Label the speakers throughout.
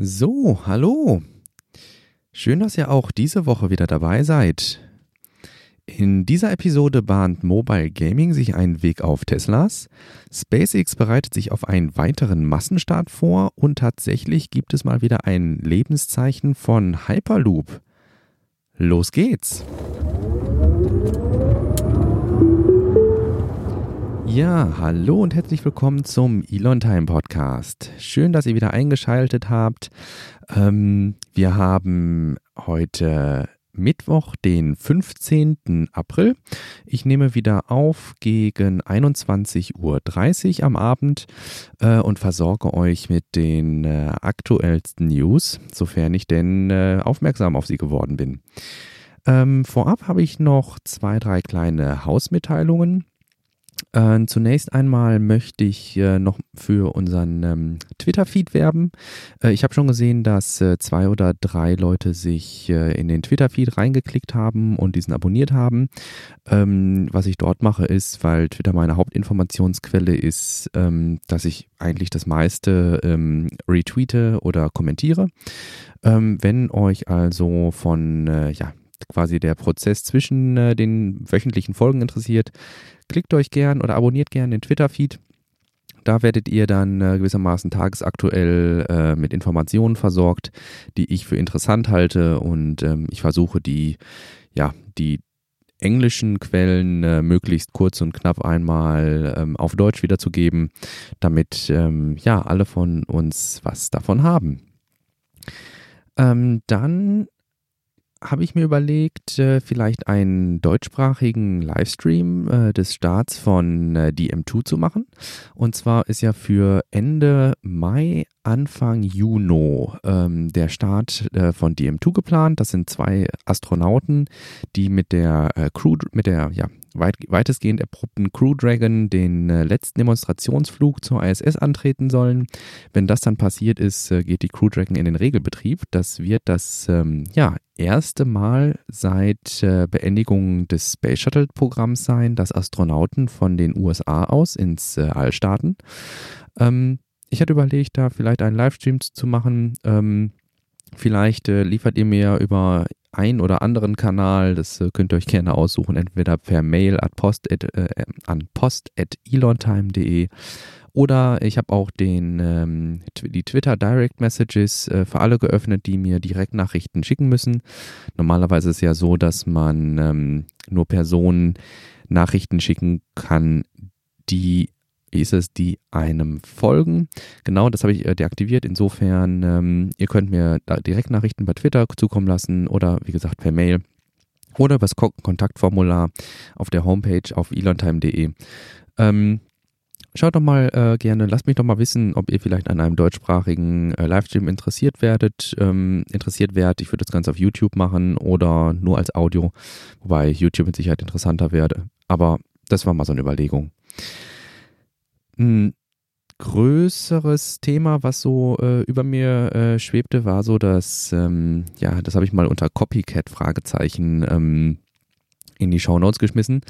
Speaker 1: So, hallo. Schön, dass ihr auch diese Woche wieder dabei seid. In dieser Episode bahnt Mobile Gaming sich einen Weg auf Teslas. SpaceX bereitet sich auf einen weiteren Massenstart vor und tatsächlich gibt es mal wieder ein Lebenszeichen von Hyperloop. Los geht's! Ja, hallo und herzlich willkommen zum Elon Time Podcast. Schön, dass ihr wieder eingeschaltet habt. Ähm, wir haben heute Mittwoch, den 15. April. Ich nehme wieder auf gegen 21.30 Uhr am Abend äh, und versorge euch mit den äh, aktuellsten News, sofern ich denn äh, aufmerksam auf sie geworden bin. Ähm, vorab habe ich noch zwei, drei kleine Hausmitteilungen. Äh, zunächst einmal möchte ich äh, noch für unseren ähm, Twitter-Feed werben. Äh, ich habe schon gesehen, dass äh, zwei oder drei Leute sich äh, in den Twitter-Feed reingeklickt haben und diesen abonniert haben. Ähm, was ich dort mache, ist, weil Twitter meine Hauptinformationsquelle ist, ähm, dass ich eigentlich das meiste ähm, retweete oder kommentiere. Ähm, wenn euch also von äh, ja, quasi der Prozess zwischen den wöchentlichen Folgen interessiert, klickt euch gern oder abonniert gern den Twitter-Feed. Da werdet ihr dann äh, gewissermaßen tagesaktuell äh, mit Informationen versorgt, die ich für interessant halte und ähm, ich versuche die, ja, die englischen Quellen äh, möglichst kurz und knapp einmal ähm, auf Deutsch wiederzugeben, damit ähm, ja alle von uns was davon haben. Ähm, dann habe ich mir überlegt, äh, vielleicht einen deutschsprachigen Livestream äh, des Starts von äh, DM2 zu machen. Und zwar ist ja für Ende Mai, Anfang Juni ähm, der Start von DM2 geplant. Das sind zwei Astronauten, die mit der Crew, mit der ja, weit, weitestgehend erprobten Crew Dragon den äh, letzten Demonstrationsflug zur ISS antreten sollen. Wenn das dann passiert ist, äh, geht die Crew Dragon in den Regelbetrieb. Das wird das ähm, ja, erste Mal seit äh, Beendigung des Space Shuttle Programms sein, dass Astronauten von den USA aus ins äh, All starten. Ähm, ich hatte überlegt, da vielleicht einen Livestream zu machen. Ähm, Vielleicht äh, liefert ihr mir über ein oder anderen Kanal, das äh, könnt ihr euch gerne aussuchen, entweder per Mail at post at, äh, an post.elontime.de oder ich habe auch den, ähm, die Twitter Direct Messages äh, für alle geöffnet, die mir direkt Nachrichten schicken müssen. Normalerweise ist es ja so, dass man ähm, nur Personen Nachrichten schicken kann, die ist es, die einem folgen. Genau, das habe ich äh, deaktiviert. Insofern, ähm, ihr könnt mir Direktnachrichten bei Twitter zukommen lassen oder wie gesagt per Mail oder über das Kontaktformular auf der Homepage auf elontime.de. Ähm, schaut doch mal äh, gerne, lasst mich doch mal wissen, ob ihr vielleicht an einem deutschsprachigen äh, Livestream interessiert werdet, ähm, interessiert werdet. Ich würde das Ganze auf YouTube machen oder nur als Audio, wobei YouTube mit Sicherheit interessanter werde. Aber das war mal so eine Überlegung. Ein größeres Thema, was so äh, über mir äh, schwebte, war so, dass, ähm, ja, das habe ich mal unter Copycat-Fragezeichen ähm, in die Show Notes geschmissen.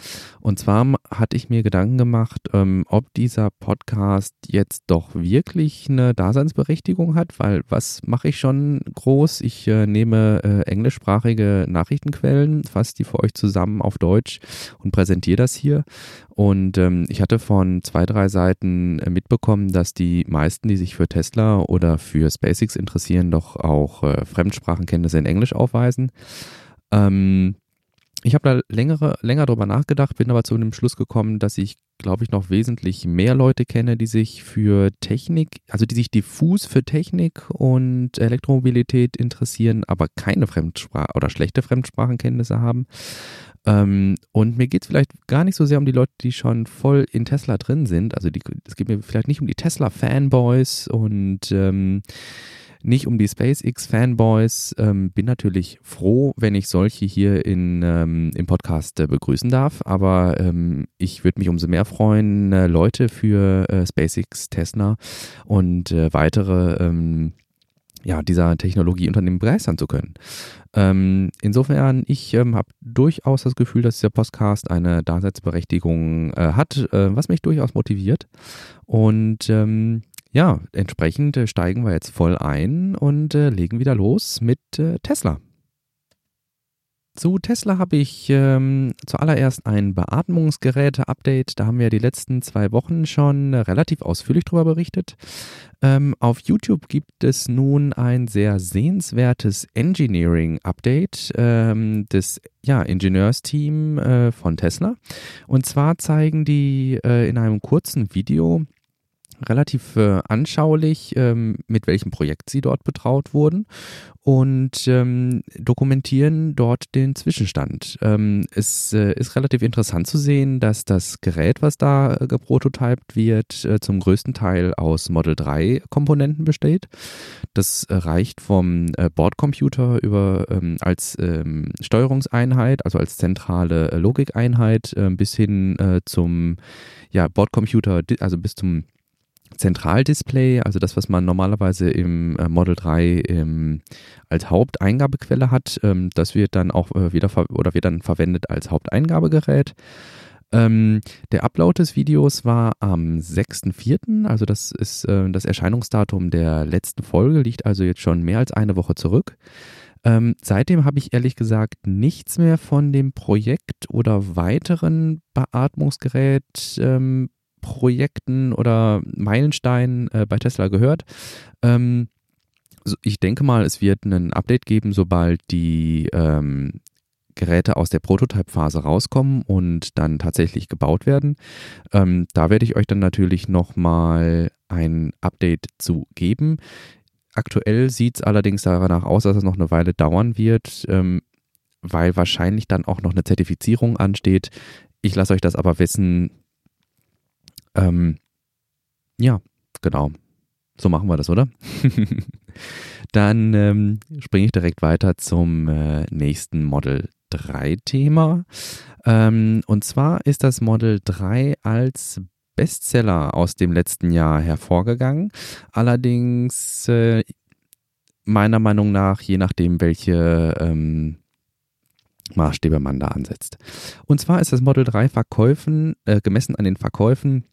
Speaker 1: Und zwar hatte ich mir Gedanken gemacht, ähm, ob dieser Podcast jetzt doch wirklich eine Daseinsberechtigung hat, weil was mache ich schon groß? Ich äh, nehme äh, englischsprachige Nachrichtenquellen, fasse die für euch zusammen auf Deutsch und präsentiere das hier. Und ähm, ich hatte von zwei, drei Seiten äh, mitbekommen, dass die meisten, die sich für Tesla oder für SpaceX interessieren, doch auch äh, Fremdsprachenkenntnisse in Englisch aufweisen. Ähm, ich habe da längere, länger drüber nachgedacht, bin aber zu dem Schluss gekommen, dass ich, glaube ich, noch wesentlich mehr Leute kenne, die sich für Technik, also die sich diffus für Technik und Elektromobilität interessieren, aber keine Fremdsprache oder schlechte Fremdsprachenkenntnisse haben. Ähm, und mir geht es vielleicht gar nicht so sehr um die Leute, die schon voll in Tesla drin sind. Also es geht mir vielleicht nicht um die Tesla-Fanboys und ähm, nicht um die SpaceX-Fanboys. Ähm, bin natürlich froh, wenn ich solche hier in, ähm, im Podcast äh, begrüßen darf, aber ähm, ich würde mich umso mehr freuen, äh, Leute für äh, SpaceX, Tesla und äh, weitere ähm, ja, dieser Technologieunternehmen begeistern zu können. Ähm, insofern, ich ähm, habe durchaus das Gefühl, dass dieser Podcast eine Daseinsberechtigung äh, hat, äh, was mich durchaus motiviert. Und ähm, ja, entsprechend äh, steigen wir jetzt voll ein und äh, legen wieder los mit äh, Tesla. Zu Tesla habe ich ähm, zuallererst ein Beatmungsgeräte-Update. Da haben wir die letzten zwei Wochen schon relativ ausführlich darüber berichtet. Ähm, auf YouTube gibt es nun ein sehr sehenswertes Engineering-Update ähm, des ja, Ingenieursteam äh, von Tesla. Und zwar zeigen die äh, in einem kurzen Video relativ äh, anschaulich, ähm, mit welchem Projekt sie dort betraut wurden und ähm, dokumentieren dort den Zwischenstand. Ähm, es äh, ist relativ interessant zu sehen, dass das Gerät, was da äh, geprototypt wird, äh, zum größten Teil aus Model 3 Komponenten besteht. Das reicht vom äh, Bordcomputer über ähm, als ähm, Steuerungseinheit, also als zentrale äh, Logikeinheit, bis hin zum ja, Bordcomputer, also bis zum Zentraldisplay, also das, was man normalerweise im äh, Model 3 ähm, als Haupteingabequelle hat, ähm, das wird dann auch äh, wieder oder wird dann verwendet als Haupteingabegerät. Ähm, der Upload des Videos war am 6.4., also das ist äh, das Erscheinungsdatum der letzten Folge, liegt also jetzt schon mehr als eine Woche zurück. Ähm, seitdem habe ich ehrlich gesagt nichts mehr von dem Projekt oder weiteren Beatmungsgerät ähm, Projekten oder Meilensteinen äh, bei Tesla gehört. Ähm, ich denke mal, es wird ein Update geben, sobald die ähm, Geräte aus der Prototype-Phase rauskommen und dann tatsächlich gebaut werden. Ähm, da werde ich euch dann natürlich nochmal ein Update zu geben. Aktuell sieht es allerdings danach aus, dass es noch eine Weile dauern wird, ähm, weil wahrscheinlich dann auch noch eine Zertifizierung ansteht. Ich lasse euch das aber wissen, ähm, ja, genau. So machen wir das, oder? Dann ähm, springe ich direkt weiter zum äh, nächsten Model 3 Thema. Ähm, und zwar ist das Model 3 als Bestseller aus dem letzten Jahr hervorgegangen. Allerdings äh, meiner Meinung nach, je nachdem, welche ähm, Maßstäbe man da ansetzt. Und zwar ist das Model 3 Verkäufen, äh, gemessen an den Verkäufen,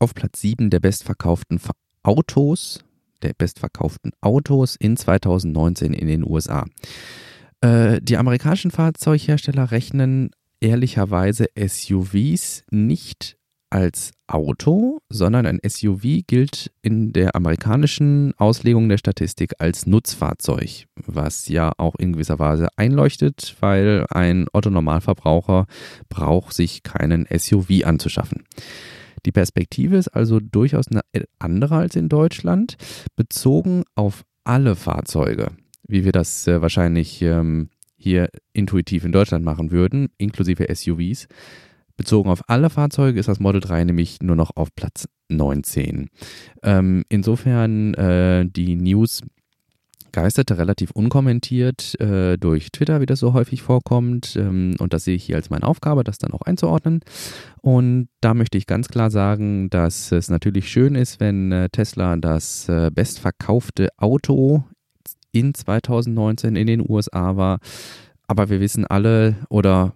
Speaker 1: auf Platz 7 der bestverkauften Autos, der bestverkauften Autos in 2019 in den USA. Äh, die amerikanischen Fahrzeughersteller rechnen ehrlicherweise SUVs nicht als Auto, sondern ein SUV gilt in der amerikanischen Auslegung der Statistik als Nutzfahrzeug, was ja auch in gewisser Weise einleuchtet, weil ein Otto-Normalverbraucher braucht sich keinen SUV anzuschaffen. Die Perspektive ist also durchaus eine andere als in Deutschland, bezogen auf alle Fahrzeuge, wie wir das äh, wahrscheinlich ähm, hier intuitiv in Deutschland machen würden, inklusive SUVs. Bezogen auf alle Fahrzeuge ist das Model 3 nämlich nur noch auf Platz 19. Ähm, insofern äh, die News geisterte relativ unkommentiert äh, durch Twitter, wie das so häufig vorkommt. Ähm, und das sehe ich hier als meine Aufgabe, das dann auch einzuordnen. Und da möchte ich ganz klar sagen, dass es natürlich schön ist, wenn äh, Tesla das äh, bestverkaufte Auto in 2019 in den USA war. Aber wir wissen alle oder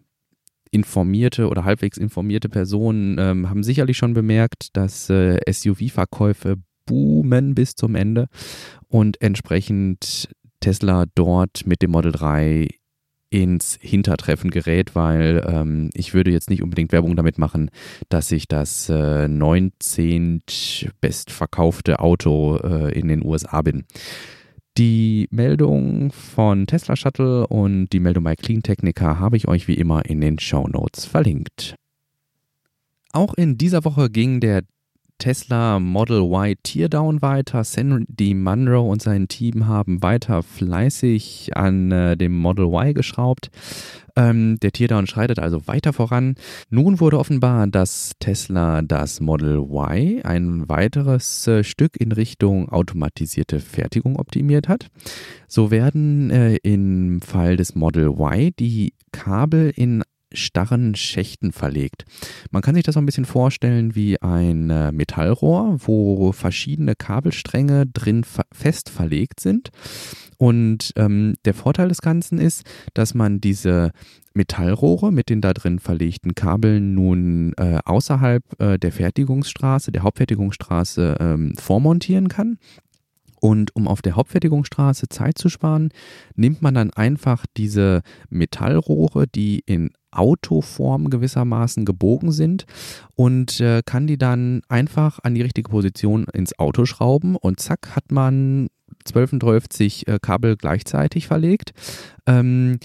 Speaker 1: informierte oder halbwegs informierte Personen ähm, haben sicherlich schon bemerkt, dass äh, SUV-Verkäufe boomen bis zum Ende und entsprechend Tesla dort mit dem Model 3 ins Hintertreffen gerät, weil ähm, ich würde jetzt nicht unbedingt Werbung damit machen, dass ich das äh, 19. bestverkaufte Auto äh, in den USA bin. Die Meldung von Tesla Shuttle und die Meldung bei Clean Technica habe ich euch wie immer in den Show Notes verlinkt. Auch in dieser Woche ging der Tesla Model Y Teardown weiter. Sandy Munro und sein Team haben weiter fleißig an äh, dem Model Y geschraubt. Ähm, der Teardown schreitet also weiter voran. Nun wurde offenbar, dass Tesla das Model Y ein weiteres äh, Stück in Richtung automatisierte Fertigung optimiert hat. So werden äh, im Fall des Model Y die Kabel in starren Schächten verlegt. Man kann sich das so ein bisschen vorstellen wie ein äh, Metallrohr, wo verschiedene Kabelstränge drin fest verlegt sind. Und ähm, der Vorteil des Ganzen ist, dass man diese Metallrohre mit den da drin verlegten Kabeln nun äh, außerhalb äh, der Fertigungsstraße, der Hauptfertigungsstraße ähm, vormontieren kann. Und um auf der Hauptfertigungsstraße Zeit zu sparen, nimmt man dann einfach diese Metallrohre, die in Autoform gewissermaßen gebogen sind und äh, kann die dann einfach an die richtige Position ins Auto schrauben und zack hat man 12 äh, Kabel gleichzeitig verlegt. Ähm,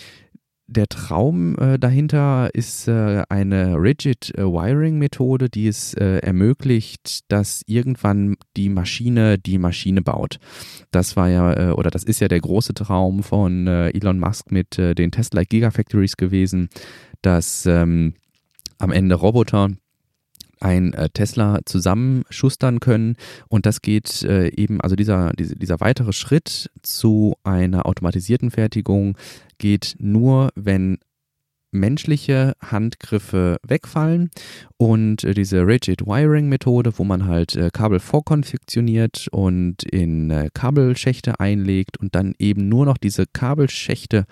Speaker 1: der Traum äh, dahinter ist äh, eine Rigid äh, Wiring Methode, die es äh, ermöglicht, dass irgendwann die Maschine die Maschine baut. Das war ja, äh, oder das ist ja der große Traum von äh, Elon Musk mit den Tesla Gigafactories gewesen, dass ähm, am Ende Roboter ein Tesla zusammenschustern können. Und das geht äh, eben, also dieser, dieser weitere Schritt zu einer automatisierten Fertigung geht nur, wenn menschliche Handgriffe wegfallen und äh, diese Rigid Wiring Methode, wo man halt äh, Kabel vorkonfektioniert und in äh, Kabelschächte einlegt und dann eben nur noch diese Kabelschächte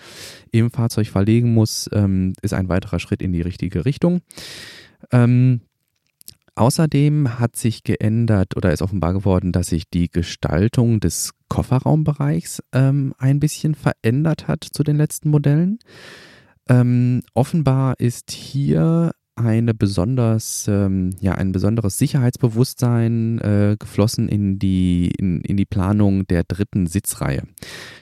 Speaker 1: im Fahrzeug verlegen muss, ähm, ist ein weiterer Schritt in die richtige Richtung. Ähm, Außerdem hat sich geändert oder ist offenbar geworden, dass sich die Gestaltung des Kofferraumbereichs ähm, ein bisschen verändert hat zu den letzten Modellen. Ähm, offenbar ist hier eine besonders, ähm, ja, ein besonderes Sicherheitsbewusstsein äh, geflossen in die, in, in die Planung der dritten Sitzreihe.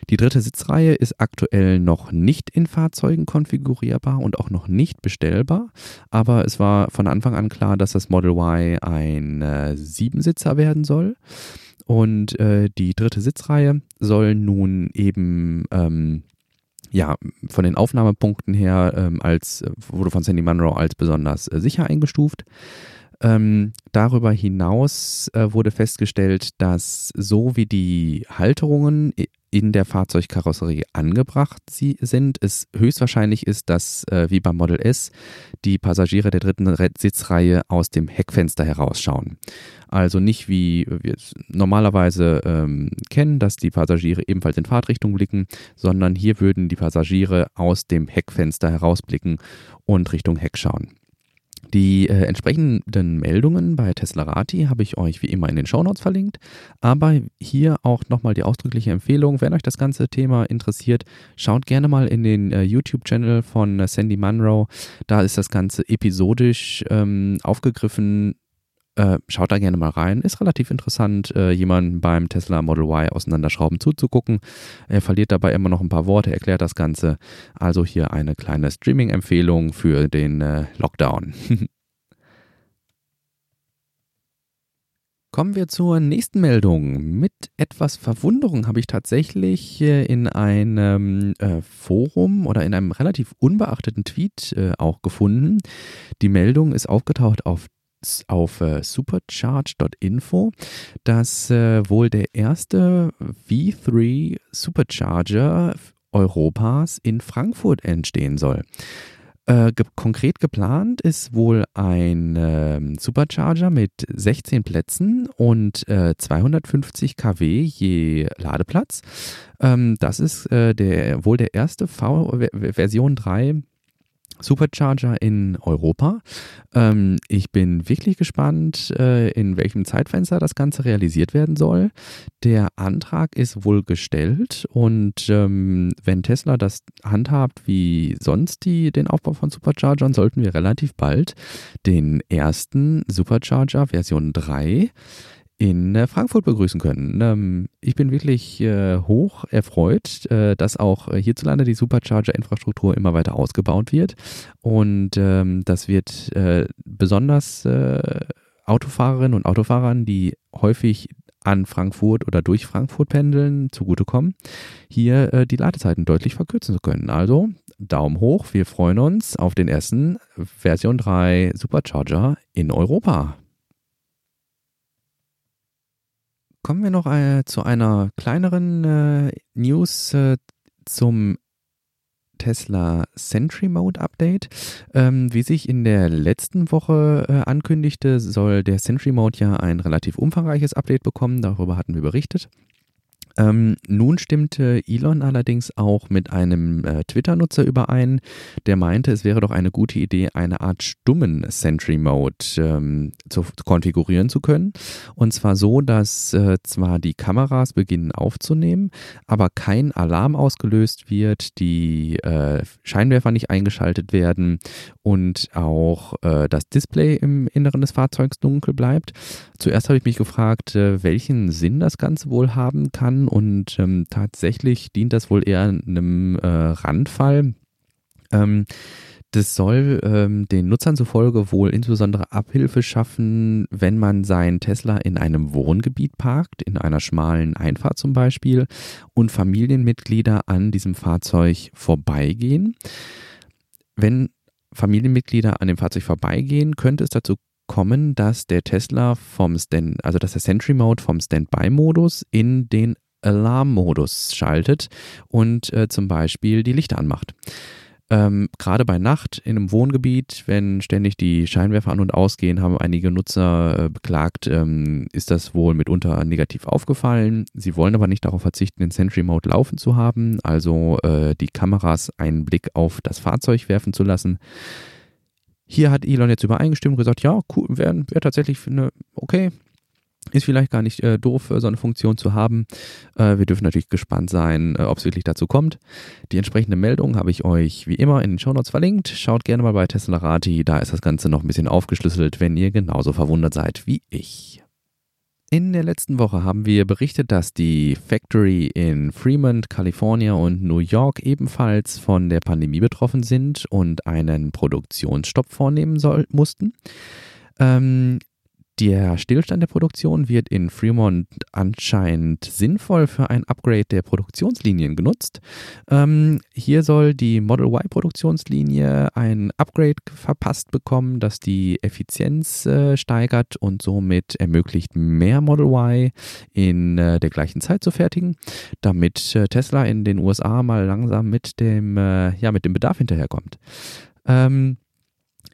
Speaker 1: Die dritte Sitzreihe ist aktuell noch nicht in Fahrzeugen konfigurierbar und auch noch nicht bestellbar, aber es war von Anfang an klar, dass das Model Y ein äh, Siebensitzer werden soll. Und äh, die dritte Sitzreihe soll nun eben ähm, ja, von den Aufnahmepunkten her ähm, als, wurde von Sandy Munro als besonders äh, sicher eingestuft. Ähm, darüber hinaus äh, wurde festgestellt, dass so wie die Halterungen in der Fahrzeugkarosserie angebracht sie sind, es höchstwahrscheinlich ist, dass äh, wie beim Model S die Passagiere der dritten Sitzreihe aus dem Heckfenster herausschauen. Also nicht wie wir es normalerweise ähm, kennen, dass die Passagiere ebenfalls in Fahrtrichtung blicken, sondern hier würden die Passagiere aus dem Heckfenster herausblicken und Richtung Heck schauen. Die äh, entsprechenden Meldungen bei Teslarati habe ich euch wie immer in den Shownotes verlinkt, aber hier auch nochmal die ausdrückliche Empfehlung, wenn euch das ganze Thema interessiert, schaut gerne mal in den äh, YouTube-Channel von äh, Sandy Munro, da ist das Ganze episodisch ähm, aufgegriffen, äh, schaut da gerne mal rein. Ist relativ interessant, äh, jemanden beim Tesla Model Y auseinanderschrauben zuzugucken. Er verliert dabei immer noch ein paar Worte, erklärt das Ganze. Also hier eine kleine Streaming-Empfehlung für den äh, Lockdown. Kommen wir zur nächsten Meldung. Mit etwas Verwunderung habe ich tatsächlich äh, in einem äh, Forum oder in einem relativ unbeachteten Tweet auch gefunden. Die Meldung ist aufgetaucht auf auf äh, supercharge.info, dass äh, wohl der erste V3 Supercharger Europas in Frankfurt entstehen soll. Äh, ge konkret geplant ist wohl ein äh, Supercharger mit 16 Plätzen und äh, 250 kW je Ladeplatz. Ähm, das ist äh, der, wohl der erste v Version 3 Supercharger in Europa. Ähm, ich bin wirklich gespannt, äh, in welchem Zeitfenster das Ganze realisiert werden soll. Der Antrag ist wohl gestellt und ähm, wenn Tesla das handhabt wie sonst die, den Aufbau von Superchargern, sollten wir relativ bald den ersten Supercharger Version 3 in äh, Frankfurt begrüßen können. Ähm, ich bin wirklich äh, hoch erfreut, äh, dass auch hierzulande die Supercharger-Infrastruktur immer weiter ausgebaut wird. Und ähm, das wird besonders Autofahrerinnen und Autofahrern, die häufig an Frankfurt oder durch Frankfurt pendeln, zugutekommen, hier die Ladezeiten deutlich verkürzen zu können. Also Daumen hoch, wir freuen uns auf den ersten Version 3 Supercharger in Europa. Kommen wir noch äh, zu einer kleineren äh, News äh, zum Tesla Sentry Mode Update. Ähm, wie sich in der letzten Woche äh, ankündigte, soll der Sentry Mode ja ein relativ umfangreiches Update bekommen. Darüber hatten wir berichtet. Ähm, nun stimmte Elon allerdings auch mit einem äh, Twitter-Nutzer überein, der meinte, es wäre doch eine gute Idee, eine Art stummen Sentry Mode ähm, zu, konfigurieren zu können. Und zwar so, dass äh, zwar die Kameras beginnen aufzunehmen, aber kein Alarm ausgelöst wird, die äh, Scheinwerfer nicht eingeschaltet werden und auch äh, das Display im Inneren des Fahrzeugs dunkel bleibt. Zuerst habe ich mich gefragt, äh, welchen Sinn das Ganze wohl haben kann und ähm, tatsächlich dient das wohl eher einem äh, Randfall. Ähm, das soll ähm, den Nutzern zufolge wohl insbesondere Abhilfe schaffen, wenn man seinen Tesla in einem Wohngebiet parkt, in einer schmalen Einfahrt zum Beispiel, und Familienmitglieder an diesem Fahrzeug vorbeigehen. Wenn Familienmitglieder an dem Fahrzeug vorbeigehen, könnte es dazu kommen, dass der Tesla vom Stand, also dass der Sentry Mode vom Standby-Modus in den Alarmmodus schaltet und äh, zum Beispiel die Lichter anmacht. Ähm, Gerade bei Nacht in einem Wohngebiet, wenn ständig die Scheinwerfer an und ausgehen, haben einige Nutzer äh, beklagt, ähm, ist das wohl mitunter negativ aufgefallen. Sie wollen aber nicht darauf verzichten, den Sentry Mode laufen zu haben, also äh, die Kameras einen Blick auf das Fahrzeug werfen zu lassen. Hier hat Elon jetzt übereingestimmt und gesagt, ja, cool, wäre wär tatsächlich eine, okay, ist vielleicht gar nicht äh, doof, so eine Funktion zu haben. Äh, wir dürfen natürlich gespannt sein, äh, ob es wirklich dazu kommt. Die entsprechende Meldung habe ich euch wie immer in den Shownotes verlinkt. Schaut gerne mal bei Tesla Rati, da ist das Ganze noch ein bisschen aufgeschlüsselt, wenn ihr genauso verwundert seid wie ich. In der letzten Woche haben wir berichtet, dass die Factory in Fremont, California und New York ebenfalls von der Pandemie betroffen sind und einen Produktionsstopp vornehmen soll, mussten. Ähm, der Stillstand der Produktion wird in Fremont anscheinend sinnvoll für ein Upgrade der Produktionslinien genutzt. Ähm, hier soll die Model Y-Produktionslinie ein Upgrade verpasst bekommen, das die Effizienz äh, steigert und somit ermöglicht, mehr Model Y in äh, der gleichen Zeit zu fertigen, damit äh, Tesla in den USA mal langsam mit dem, äh, ja, mit dem Bedarf hinterherkommt. Ähm,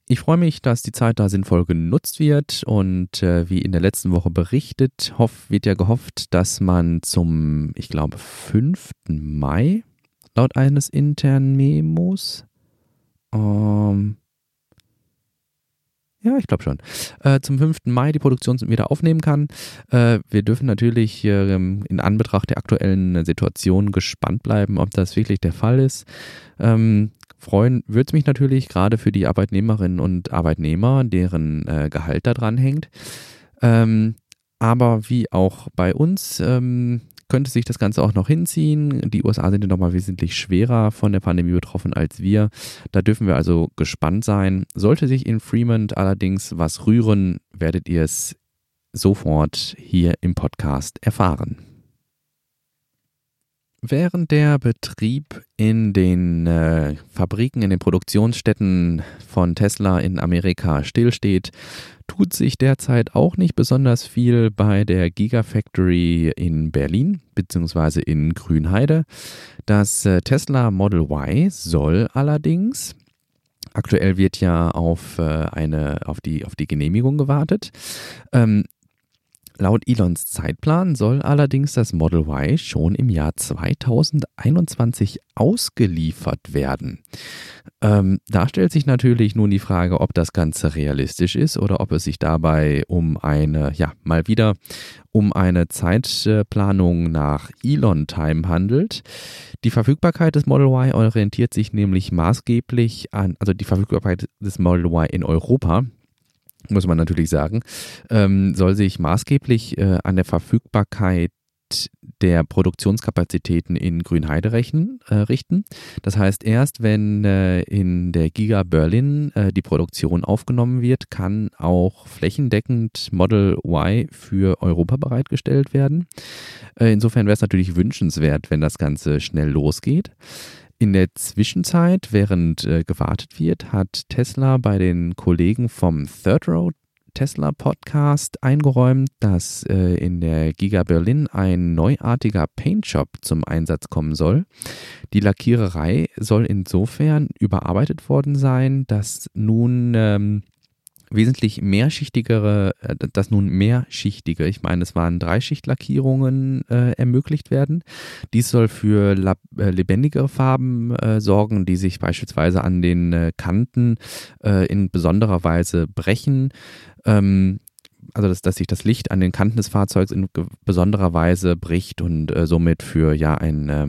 Speaker 1: ich freue mich, dass die Zeit da sinnvoll genutzt wird und äh, wie in der letzten Woche berichtet, hoff, wird ja gehofft, dass man zum, ich glaube, 5. Mai laut eines internen Memos, ähm, ja, ich glaube schon. Äh, zum 5. Mai die Produktion wieder aufnehmen kann. Äh, wir dürfen natürlich äh, in Anbetracht der aktuellen Situation gespannt bleiben, ob das wirklich der Fall ist. Ähm, Freuen würde es mich natürlich gerade für die Arbeitnehmerinnen und Arbeitnehmer, deren äh, Gehalt da dran hängt. Ähm, aber wie auch bei uns ähm, könnte sich das Ganze auch noch hinziehen. Die USA sind ja nochmal wesentlich schwerer von der Pandemie betroffen als wir. Da dürfen wir also gespannt sein. Sollte sich in Fremont allerdings was rühren, werdet ihr es sofort hier im Podcast erfahren. Während der Betrieb in den äh, Fabriken, in den Produktionsstätten von Tesla in Amerika stillsteht, tut sich derzeit auch nicht besonders viel bei der Gigafactory in Berlin bzw. in Grünheide. Das äh, Tesla Model Y soll allerdings Aktuell wird ja auf äh, eine auf die auf die Genehmigung gewartet. Ähm, Laut Elons Zeitplan soll allerdings das Model Y schon im Jahr 2021 ausgeliefert werden. Ähm, da stellt sich natürlich nun die Frage, ob das Ganze realistisch ist oder ob es sich dabei um eine, ja, mal wieder um eine Zeitplanung nach Elon-Time handelt. Die Verfügbarkeit des Model Y orientiert sich nämlich maßgeblich an, also die Verfügbarkeit des Model Y in Europa muss man natürlich sagen, ähm, soll sich maßgeblich äh, an der Verfügbarkeit der Produktionskapazitäten in Grünheide rechnen, äh, richten. Das heißt, erst wenn äh, in der Giga Berlin äh, die Produktion aufgenommen wird, kann auch flächendeckend Model Y für Europa bereitgestellt werden. Äh, insofern wäre es natürlich wünschenswert, wenn das Ganze schnell losgeht. In der Zwischenzeit, während äh, gewartet wird, hat Tesla bei den Kollegen vom Third Road Tesla Podcast eingeräumt, dass äh, in der Giga Berlin ein neuartiger Paintshop zum Einsatz kommen soll. Die Lackiererei soll insofern überarbeitet worden sein, dass nun ähm, wesentlich mehrschichtigere, äh, dass nun mehrschichtige, ich meine, es waren Dreischichtlackierungen äh, ermöglicht werden. Dies soll für lab, äh, lebendigere Farben äh, sorgen, die sich beispielsweise an den äh, Kanten äh, in besonderer Weise brechen. Ähm, also dass, dass sich das Licht an den Kanten des Fahrzeugs in besonderer Weise bricht und äh, somit für ja ein äh,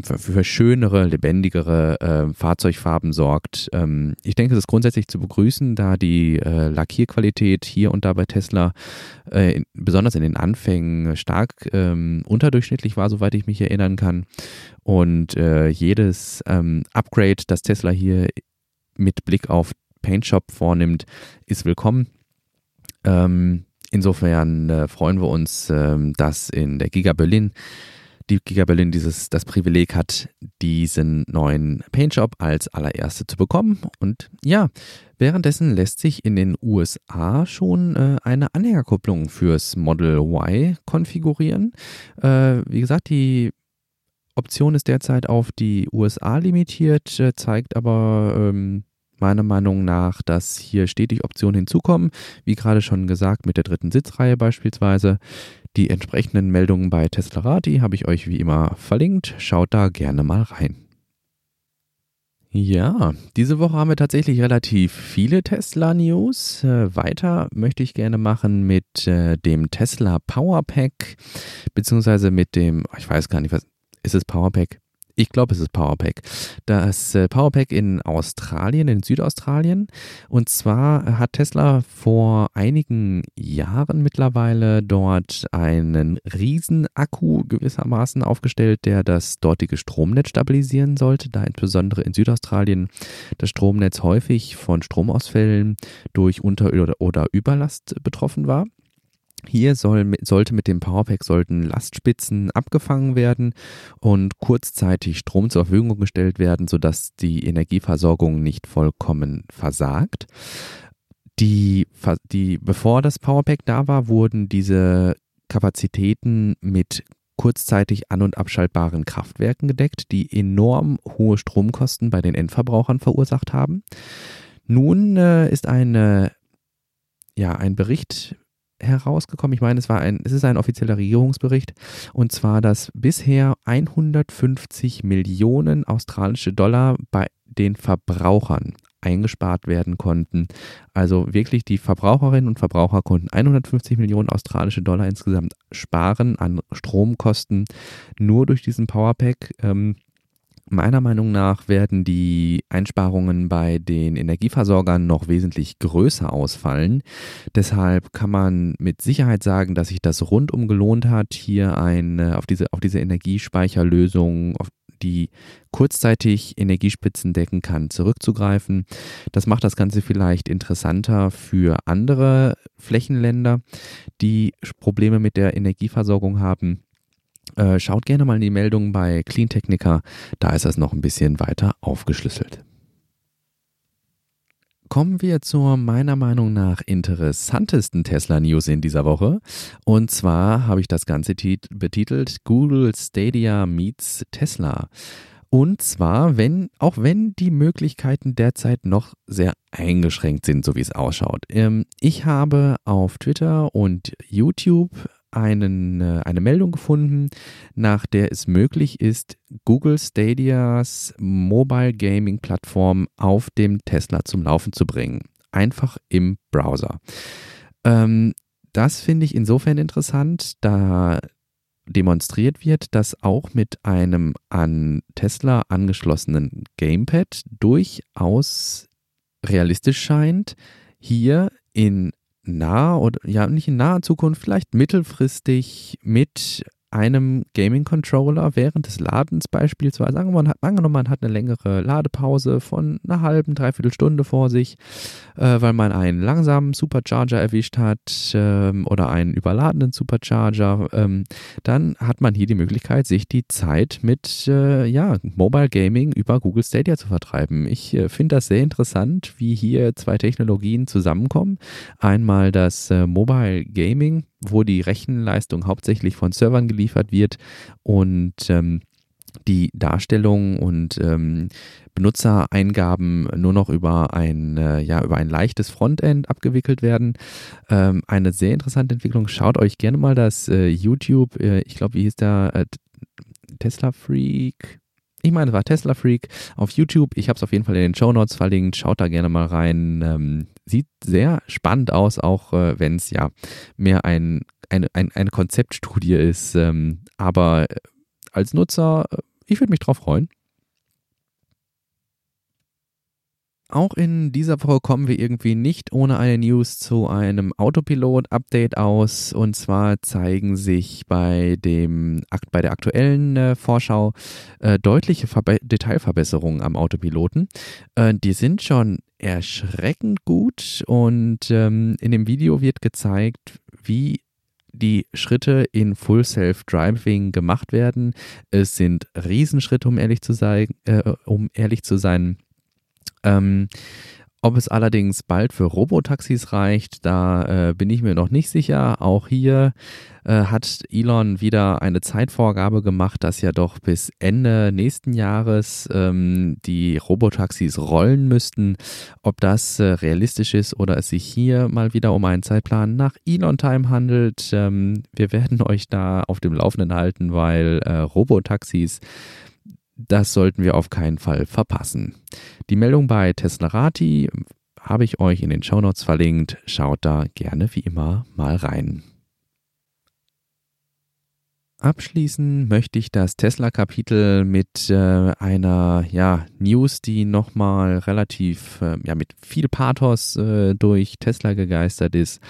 Speaker 1: für schönere, lebendigere äh, Fahrzeugfarben sorgt. Ähm, ich denke, es ist grundsätzlich zu begrüßen, da die äh, Lackierqualität hier und da bei Tesla äh, besonders in den Anfängen stark ähm, unterdurchschnittlich war, soweit ich mich erinnern kann. Und äh, jedes ähm, Upgrade, das Tesla hier mit Blick auf Paint Shop vornimmt, ist willkommen. Ähm, insofern äh, freuen wir uns, ähm, dass in der Giga Berlin die Giga Berlin dieses, das Privileg hat, diesen neuen Paint Shop als allererste zu bekommen. Und ja, währenddessen lässt sich in den USA schon äh, eine Anhängerkupplung fürs Model Y konfigurieren. Äh, wie gesagt, die Option ist derzeit auf die USA limitiert, äh, zeigt aber ähm, meiner Meinung nach, dass hier stetig Optionen hinzukommen, wie gerade schon gesagt mit der dritten Sitzreihe beispielsweise. Die entsprechenden Meldungen bei Teslarati habe ich euch wie immer verlinkt. Schaut da gerne mal rein. Ja, diese Woche haben wir tatsächlich relativ viele Tesla-News. Äh, weiter möchte ich gerne machen mit äh, dem Tesla Powerpack, beziehungsweise mit dem, ich weiß gar nicht, was ist es Powerpack? Ich glaube, es ist Powerpack. Das äh, Powerpack in Australien, in Südaustralien. Und zwar hat Tesla vor einigen Jahren mittlerweile dort einen Riesenakku gewissermaßen aufgestellt, der das dortige Stromnetz stabilisieren sollte, da insbesondere in Südaustralien das Stromnetz häufig von Stromausfällen durch Unter- oder Überlast betroffen war. Hier soll, sollte mit dem Powerpack sollten Lastspitzen abgefangen werden und kurzzeitig Strom zur Verfügung gestellt werden, sodass die Energieversorgung nicht vollkommen versagt. Die, die, bevor das Powerpack da war, wurden diese Kapazitäten mit kurzzeitig an- und abschaltbaren Kraftwerken gedeckt, die enorm hohe Stromkosten bei den Endverbrauchern verursacht haben. Nun äh, ist eine, ja, ein Bericht herausgekommen. Ich meine, es war ein, es ist ein offizieller Regierungsbericht und zwar, dass bisher 150 Millionen australische Dollar bei den Verbrauchern eingespart werden konnten. Also wirklich die Verbraucherinnen und Verbraucher konnten 150 Millionen australische Dollar insgesamt sparen an Stromkosten nur durch diesen Powerpack. Ähm, Meiner Meinung nach werden die Einsparungen bei den Energieversorgern noch wesentlich größer ausfallen. Deshalb kann man mit Sicherheit sagen, dass sich das rundum gelohnt hat, hier eine, auf, diese, auf diese Energiespeicherlösung, auf die kurzzeitig Energiespitzen decken kann, zurückzugreifen. Das macht das Ganze vielleicht interessanter für andere Flächenländer, die Probleme mit der Energieversorgung haben. Äh, schaut gerne mal in die Meldung bei Clean Technica, da ist das noch ein bisschen weiter aufgeschlüsselt. Kommen wir zur meiner Meinung nach interessantesten Tesla-News in dieser Woche. Und zwar habe ich das Ganze betitelt Google Stadia meets Tesla. Und zwar, wenn, auch wenn die Möglichkeiten derzeit noch sehr eingeschränkt sind, so wie es ausschaut. Ähm, ich habe auf Twitter und YouTube einen, äh, eine Meldung gefunden, nach der es möglich ist, Google Stadias Mobile Gaming Plattform auf dem Tesla zum Laufen zu bringen. Einfach im Browser. Ähm, das finde ich insofern interessant, da demonstriert wird, dass auch mit einem an Tesla angeschlossenen Gamepad durchaus realistisch scheint, hier in naher oder ja nicht in naher Zukunft, vielleicht mittelfristig mit einem Gaming-Controller während des Ladens beispielsweise, mal, angenommen, man hat eine längere Ladepause von einer halben, dreiviertel Stunde vor sich, äh, weil man einen langsamen Supercharger erwischt hat ähm, oder einen überladenen Supercharger, ähm, dann hat man hier die Möglichkeit, sich die Zeit mit äh, ja, Mobile Gaming über Google Stadia zu vertreiben. Ich äh, finde das sehr interessant, wie hier zwei Technologien zusammenkommen. Einmal das äh, Mobile Gaming, wo die Rechenleistung hauptsächlich von Servern geliefert wird und ähm, die Darstellung und ähm, Benutzereingaben nur noch über ein, äh, ja, über ein leichtes Frontend abgewickelt werden. Ähm, eine sehr interessante Entwicklung. Schaut euch gerne mal das äh, YouTube, äh, ich glaube, wie hieß der, äh, Tesla Freak, ich meine, es war Tesla Freak auf YouTube. Ich habe es auf jeden Fall in den Show Notes verlinkt. Schaut da gerne mal rein. Ähm, sieht sehr spannend aus, auch äh, wenn es ja mehr ein, eine, ein, eine Konzeptstudie ist. Ähm, aber äh, als Nutzer, äh, ich würde mich drauf freuen. Auch in dieser Woche kommen wir irgendwie nicht ohne eine News zu einem Autopilot-Update aus. Und zwar zeigen sich bei, dem, bei der aktuellen äh, Vorschau äh, deutliche Verbe Detailverbesserungen am Autopiloten. Äh, die sind schon erschreckend gut und ähm, in dem Video wird gezeigt, wie die Schritte in Full Self-Driving gemacht werden. Es sind Riesenschritte, um ehrlich zu sein, äh, um ehrlich zu sein. Ähm, ob es allerdings bald für Robotaxis reicht, da äh, bin ich mir noch nicht sicher. Auch hier äh, hat Elon wieder eine Zeitvorgabe gemacht, dass ja doch bis Ende nächsten Jahres ähm, die Robotaxis rollen müssten. Ob das äh, realistisch ist oder es sich hier mal wieder um einen Zeitplan nach Elon Time handelt, ähm, wir werden euch da auf dem Laufenden halten, weil äh, Robotaxis das sollten wir auf keinen Fall verpassen. Die Meldung bei Teslarati habe ich euch in den Shownotes verlinkt. Schaut da gerne wie immer mal rein. Abschließen möchte ich das Tesla-Kapitel mit äh, einer ja, News, die nochmal relativ äh, ja, mit viel Pathos äh, durch Tesla gegeistert ist.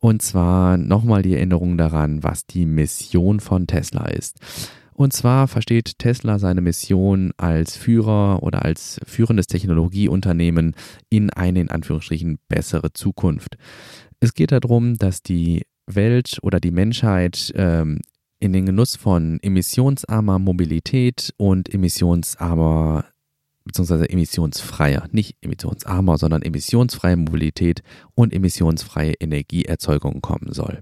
Speaker 1: Und zwar nochmal die Erinnerung daran, was die Mission von Tesla ist. Und zwar versteht Tesla seine Mission als Führer oder als führendes Technologieunternehmen in eine in Anführungsstrichen bessere Zukunft. Es geht darum, dass die Welt oder die Menschheit ähm, in den Genuss von emissionsarmer Mobilität und emissionsarmer beziehungsweise emissionsfreier, nicht emissionsarmer, sondern emissionsfreie Mobilität und emissionsfreie Energieerzeugung kommen soll.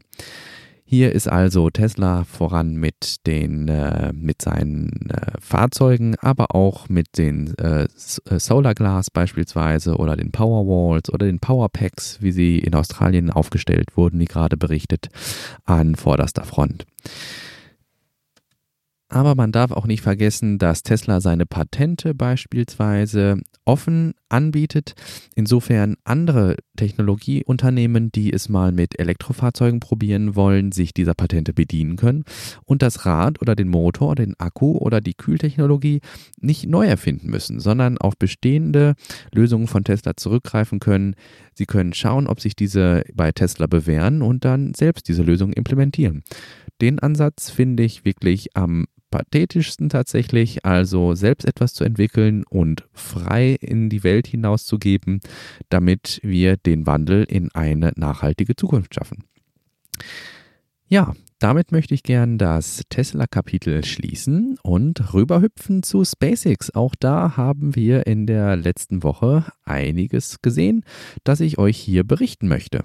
Speaker 1: Hier ist also Tesla voran mit den äh, mit seinen äh, Fahrzeugen, aber auch mit den äh, äh Solar Glass beispielsweise oder den Powerwalls oder den Powerpacks, wie sie in Australien aufgestellt wurden, wie gerade berichtet, an vorderster Front. Aber man darf auch nicht vergessen, dass Tesla seine Patente beispielsweise offen anbietet. Insofern andere Technologieunternehmen, die es mal mit Elektrofahrzeugen probieren wollen, sich dieser Patente bedienen können und das Rad oder den Motor, den Akku oder die Kühltechnologie nicht neu erfinden müssen, sondern auf bestehende Lösungen von Tesla zurückgreifen können. Sie können schauen, ob sich diese bei Tesla bewähren und dann selbst diese Lösung implementieren. Den Ansatz finde ich wirklich am pathetischsten tatsächlich, also selbst etwas zu entwickeln und frei in die Welt hinauszugeben, damit wir den Wandel in eine nachhaltige Zukunft schaffen. Ja, damit möchte ich gern das Tesla-Kapitel schließen und rüberhüpfen zu SpaceX. Auch da haben wir in der letzten Woche einiges gesehen, das ich euch hier berichten möchte.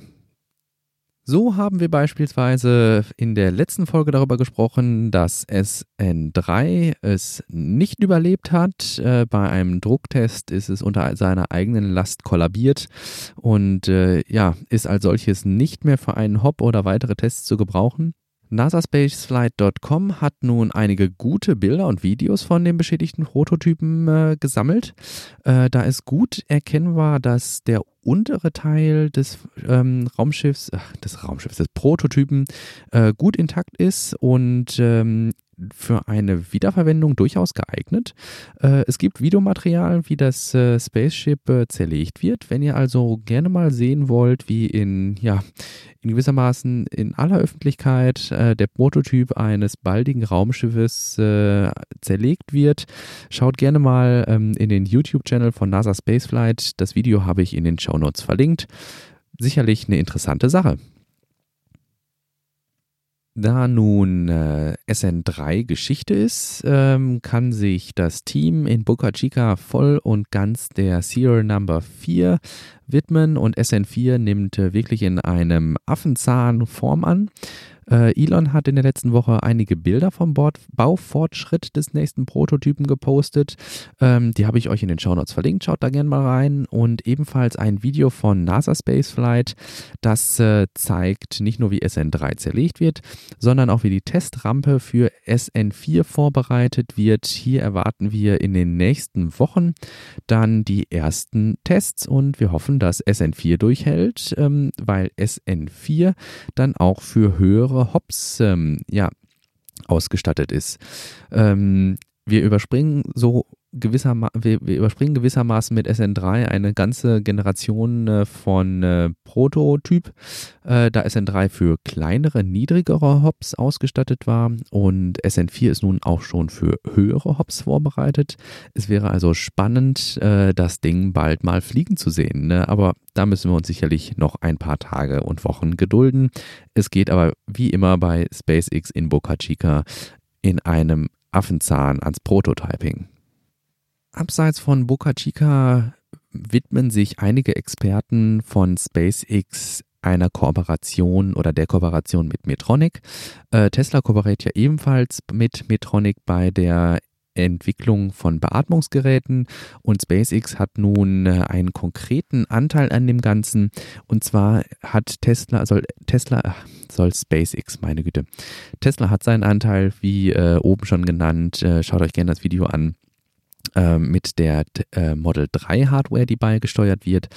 Speaker 1: So haben wir beispielsweise in der letzten Folge darüber gesprochen, dass SN3 es nicht überlebt hat. Äh, bei einem Drucktest ist es unter seiner eigenen Last kollabiert und äh, ja, ist als solches nicht mehr für einen Hop oder weitere Tests zu gebrauchen. NASASpaceflight.com hat nun einige gute Bilder und Videos von den beschädigten Prototypen äh, gesammelt. Äh, da ist gut erkennbar, dass der untere Teil des ähm, Raumschiffs, ach, des Raumschiffs, des Prototypen äh, gut intakt ist und ähm, für eine Wiederverwendung durchaus geeignet. Äh, es gibt Videomaterial, wie das äh, Spaceship äh, zerlegt wird. Wenn ihr also gerne mal sehen wollt, wie in, ja, in gewissermaßen in aller Öffentlichkeit der Prototyp eines baldigen Raumschiffes zerlegt wird, schaut gerne mal ähm, in den YouTube-Channel von NASA Spaceflight. Das Video habe ich in den Show Notes verlinkt. Sicherlich eine interessante Sache. Da nun äh, SN3 Geschichte ist, ähm, kann sich das Team in Boca Chica voll und ganz der Serial Number 4 widmen und SN4 nimmt äh, wirklich in einem Affenzahn Form an. Äh, Elon hat in der letzten Woche einige Bilder vom Baufortschritt des nächsten Prototypen gepostet. Ähm, die habe ich euch in den Shownotes verlinkt. Schaut da gerne mal rein. Und ebenfalls ein Video von NASA Spaceflight, das äh, zeigt nicht nur, wie SN3 zerlegt wird, sondern auch, wie die Testrampe für SN4 vorbereitet wird. Hier erwarten wir in den nächsten Wochen dann die ersten Tests und wir hoffen, dass SN4 durchhält, ähm, weil SN4 dann auch für höhere mehrere Hops ähm, ja, ausgestattet ist. Ähm, wir überspringen so wir, wir, überspringen gewissermaßen mit SN3 eine ganze Generation äh, von äh, Prototyp, äh, da SN3 für kleinere, niedrigere Hops ausgestattet war und SN4 ist nun auch schon für höhere Hops vorbereitet. Es wäre also spannend, äh, das Ding bald mal fliegen zu sehen, ne? aber da müssen wir uns sicherlich noch ein paar Tage und Wochen gedulden. Es geht aber wie immer bei SpaceX in Boca Chica in einem Affenzahn ans Prototyping. Abseits von Boca Chica widmen sich einige Experten von SpaceX einer Kooperation oder der Kooperation mit Metronic. Äh, Tesla kooperiert ja ebenfalls mit Metronic bei der Entwicklung von Beatmungsgeräten und SpaceX hat nun äh, einen konkreten Anteil an dem Ganzen. Und zwar hat Tesla soll Tesla soll SpaceX meine Güte. Tesla hat seinen Anteil wie äh, oben schon genannt. Äh, schaut euch gerne das Video an mit der äh, Model 3 Hardware, die beigesteuert wird.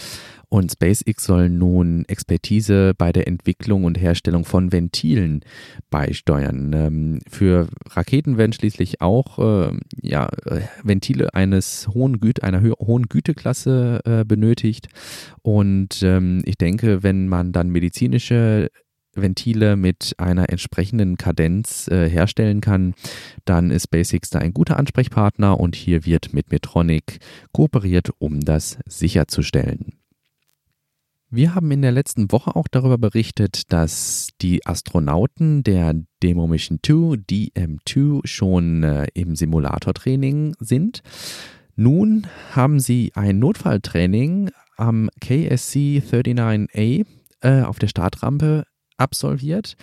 Speaker 1: Und SpaceX soll nun Expertise bei der Entwicklung und Herstellung von Ventilen beisteuern. Ähm, für Raketen werden schließlich auch äh, ja, äh, Ventile eines hohen Güte, einer hohen Güteklasse äh, benötigt. Und ähm, ich denke, wenn man dann medizinische Ventile mit einer entsprechenden Kadenz äh, herstellen kann, dann ist Basics da ein guter Ansprechpartner und hier wird mit Metronic kooperiert, um das sicherzustellen. Wir haben in der letzten Woche auch darüber berichtet, dass die Astronauten der Demo Mission 2, DM2, schon äh, im Simulatortraining sind. Nun haben sie ein Notfalltraining am KSC 39A äh, auf der Startrampe absolviert.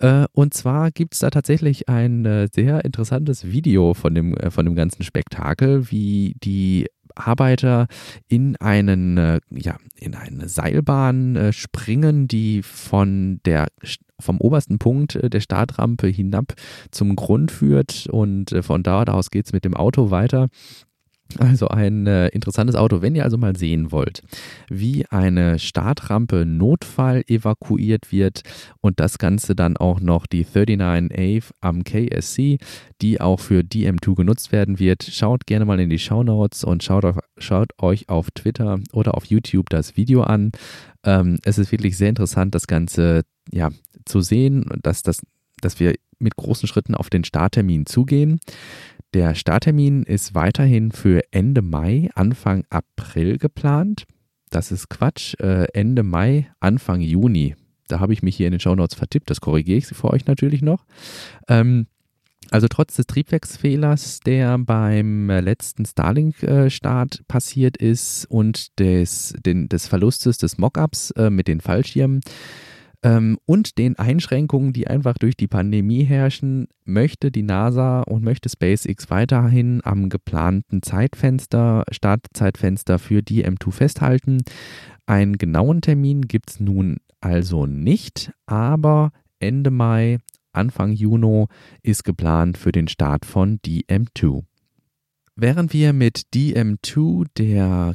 Speaker 1: Äh, und zwar gibt es da tatsächlich ein äh, sehr interessantes Video von dem, äh, von dem ganzen Spektakel, wie die Arbeiter in einen, ja, in eine Seilbahn springen, die von der vom obersten Punkt der Startrampe hinab zum Grund führt und von dort aus geht es mit dem Auto weiter. Also ein äh, interessantes Auto. Wenn ihr also mal sehen wollt, wie eine Startrampe Notfall evakuiert wird und das Ganze dann auch noch die 39A am KSC, die auch für DM2 genutzt werden wird, schaut gerne mal in die Show Notes und schaut, auf, schaut euch auf Twitter oder auf YouTube das Video an. Ähm, es ist wirklich sehr interessant, das Ganze ja, zu sehen, dass, das, dass wir mit großen Schritten auf den Starttermin zugehen. Der Starttermin ist weiterhin für Ende Mai, Anfang April geplant. Das ist Quatsch. Äh, Ende Mai, Anfang Juni. Da habe ich mich hier in den Shownotes vertippt. Das korrigiere ich für euch natürlich noch. Ähm, also trotz des Triebwerksfehlers, der beim letzten Starlink-Start passiert ist und des, den, des Verlustes des Mockups äh, mit den Fallschirmen, ähm, und den Einschränkungen, die einfach durch die Pandemie herrschen, möchte die NASA und möchte SpaceX weiterhin am geplanten Zeitfenster, Startzeitfenster für die M2 festhalten. Einen genauen Termin gibt es nun also nicht, aber Ende Mai, Anfang Juni ist geplant für den Start von DM2. Während wir mit DM2, der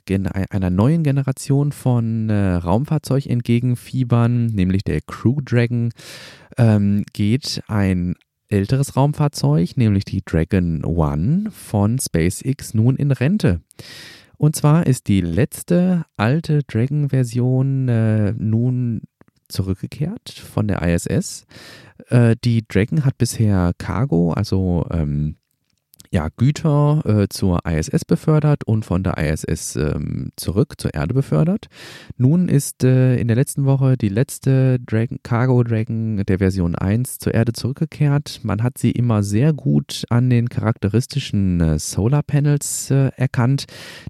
Speaker 1: einer neuen Generation von äh, Raumfahrzeug entgegenfiebern, nämlich der Crew Dragon, ähm, geht ein älteres Raumfahrzeug, nämlich die Dragon One von SpaceX, nun in Rente. Und zwar ist die letzte alte Dragon-Version äh, nun zurückgekehrt von der ISS. Äh, die Dragon hat bisher Cargo, also ähm, ja, Güter äh, zur ISS befördert und von der ISS ähm, zurück zur Erde befördert. Nun ist äh, in der letzten Woche die letzte Dragon, Cargo Dragon der Version 1 zur Erde zurückgekehrt. Man hat sie immer sehr gut an den charakteristischen äh, Solar Panels äh, erkannt,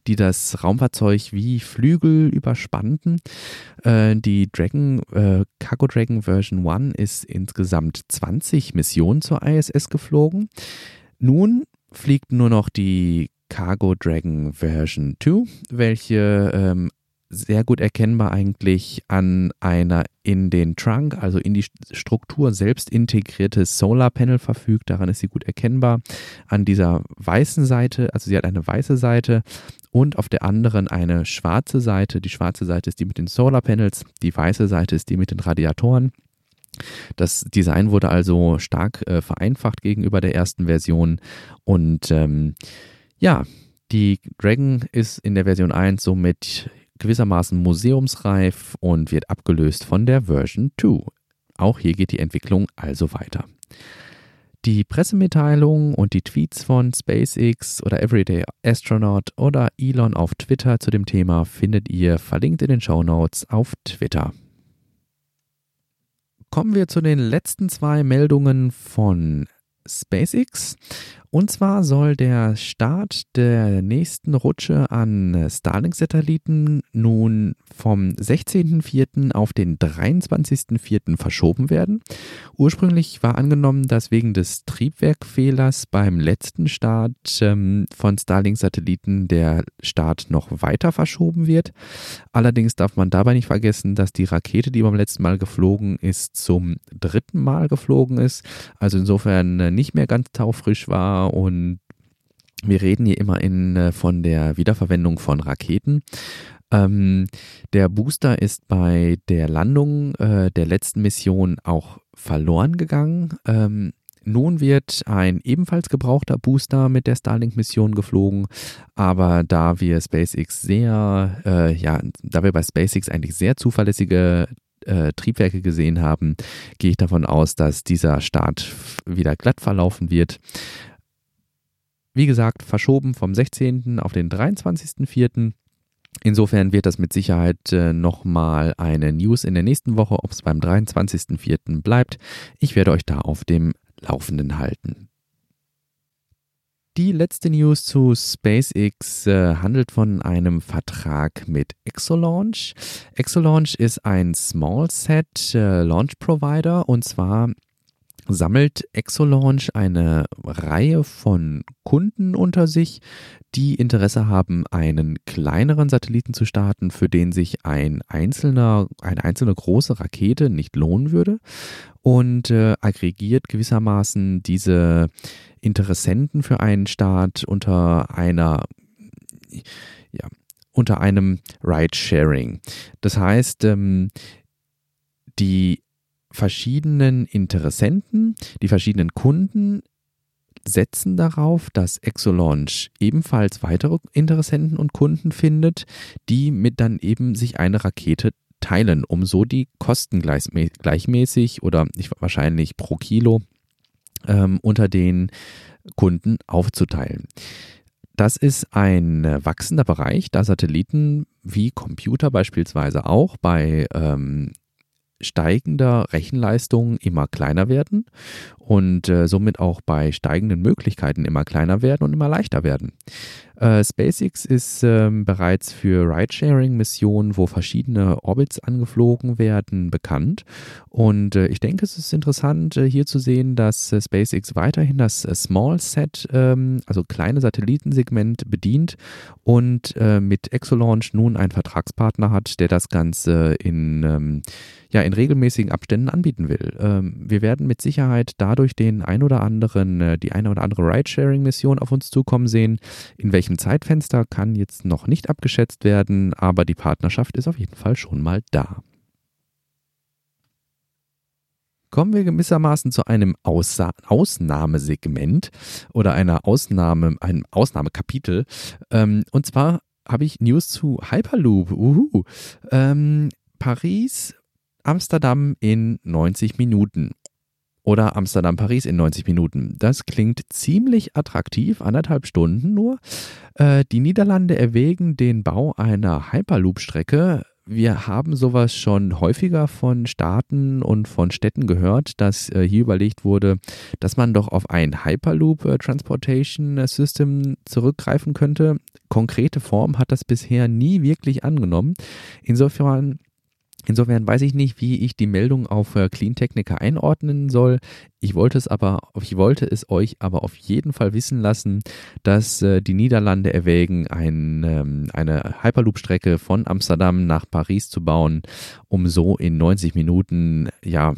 Speaker 1: die das Raumfahrzeug wie Flügel überspannten. Äh, die Dragon, äh, Cargo Dragon Version 1 ist insgesamt 20 Missionen zur ISS geflogen. Nun fliegt nur noch die Cargo Dragon Version 2, welche ähm, sehr gut erkennbar eigentlich an einer in den Trunk, also in die Struktur selbst integrierte Solar Panel verfügt. Daran ist sie gut erkennbar. An dieser weißen Seite, also sie hat eine weiße Seite und auf der anderen eine schwarze Seite. Die schwarze Seite ist die mit den Solar Panels, die weiße Seite ist die mit den Radiatoren. Das Design wurde also stark äh, vereinfacht gegenüber der ersten Version und ähm, ja, die Dragon ist in der Version 1 somit gewissermaßen museumsreif und wird abgelöst von der Version 2. Auch hier geht die Entwicklung also weiter. Die Pressemitteilungen und die Tweets von SpaceX oder Everyday Astronaut oder Elon auf Twitter zu dem Thema findet ihr verlinkt in den Show Notes auf Twitter. Kommen wir zu den letzten zwei Meldungen von SpaceX. Und zwar soll der Start der nächsten Rutsche an Starlink-Satelliten nun vom 16.04. auf den 23.04. verschoben werden. Ursprünglich war angenommen, dass wegen des Triebwerkfehlers beim letzten Start ähm, von Starlink-Satelliten der Start noch weiter verschoben wird. Allerdings darf man dabei nicht vergessen, dass die Rakete, die beim letzten Mal geflogen ist, zum dritten Mal geflogen ist. Also insofern äh, nicht mehr ganz taufrisch war und wir reden hier immer in, äh, von der Wiederverwendung von Raketen. Ähm, der Booster ist bei der Landung äh, der letzten Mission auch verloren gegangen. Ähm, nun wird ein ebenfalls gebrauchter Booster mit der Starlink-Mission geflogen, aber da wir SpaceX sehr, äh, ja, da wir bei SpaceX eigentlich sehr zuverlässige äh, Triebwerke gesehen haben, gehe ich davon aus, dass dieser Start wieder glatt verlaufen wird. Wie gesagt, verschoben vom 16. auf den 23.04. Insofern wird das mit Sicherheit äh, nochmal eine News in der nächsten Woche, ob es beim 23.04. bleibt. Ich werde euch da auf dem Laufenden halten. Die letzte News zu SpaceX äh, handelt von einem Vertrag mit Exolaunch. Exolaunch ist ein Small Set äh, Launch Provider und zwar sammelt Exolaunch eine Reihe von Kunden unter sich, die Interesse haben, einen kleineren Satelliten zu starten, für den sich ein einzelner, eine einzelne große Rakete nicht lohnen würde und äh, aggregiert gewissermaßen diese Interessenten für einen Start unter einer ja, unter einem Ride-Sharing. Das heißt, ähm, die verschiedenen Interessenten, die verschiedenen Kunden setzen darauf, dass Exolaunch ebenfalls weitere Interessenten und Kunden findet, die mit dann eben sich eine Rakete teilen, um so die Kosten gleichmäßig oder wahrscheinlich pro Kilo ähm, unter den Kunden aufzuteilen. Das ist ein wachsender Bereich, da Satelliten wie Computer beispielsweise auch bei ähm, steigender Rechenleistung immer kleiner werden und äh, somit auch bei steigenden Möglichkeiten immer kleiner werden und immer leichter werden. Äh, SpaceX ist ähm, bereits für Ridesharing-Missionen, wo verschiedene Orbits angeflogen werden, bekannt. Und äh, ich denke, es ist interessant äh, hier zu sehen, dass äh, SpaceX weiterhin das äh, Small Set, ähm, also kleine Satellitensegment bedient und mit Exolaunch nun einen Vertragspartner hat, der das Ganze in ähm, ja, in regelmäßigen Abständen anbieten will. Ähm, wir werden mit Sicherheit dadurch den ein oder anderen, äh, die eine oder andere Ridesharing-Mission auf uns zukommen sehen. In welchem Zeitfenster kann jetzt noch nicht abgeschätzt werden, aber die Partnerschaft ist auf jeden Fall schon mal da. kommen wir gewissermaßen zu einem Aussa Ausnahmesegment oder einer Ausnahme, einem Ausnahmekapitel. Ähm, und zwar habe ich News zu Hyperloop. Uhu. Ähm, Paris, Amsterdam in 90 Minuten. Oder Amsterdam-Paris in 90 Minuten. Das klingt ziemlich attraktiv, anderthalb Stunden nur. Äh, die Niederlande erwägen den Bau einer Hyperloop-Strecke wir haben sowas schon häufiger von Staaten und von Städten gehört, dass äh, hier überlegt wurde, dass man doch auf ein Hyperloop äh, Transportation System zurückgreifen könnte. Konkrete Form hat das bisher nie wirklich angenommen. Insofern Insofern weiß ich nicht, wie ich die Meldung auf äh, Clean Technica einordnen soll. Ich wollte es aber, ich wollte es euch aber auf jeden Fall wissen lassen, dass äh, die Niederlande erwägen, ein, ähm, eine Hyperloop-Strecke von Amsterdam nach Paris zu bauen, um so in 90 Minuten, ja,